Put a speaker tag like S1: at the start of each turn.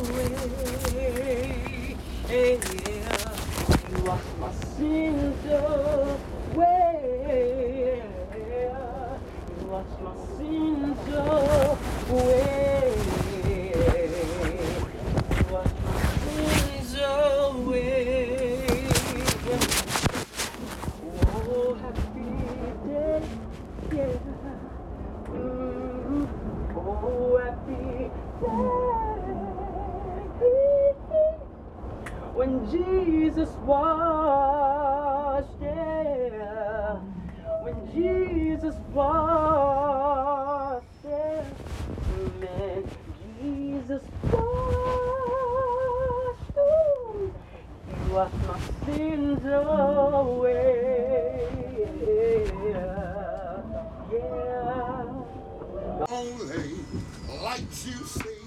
S1: away. You wash my sins away. You wash my sins away. You wash my sins away. Oh, happy day, yeah. Mm, oh, happy day. Jesus washed, yeah. When Jesus washed, yeah. Man, Jesus washed. Ooh. You washed my sins away. Yeah.
S2: only like you say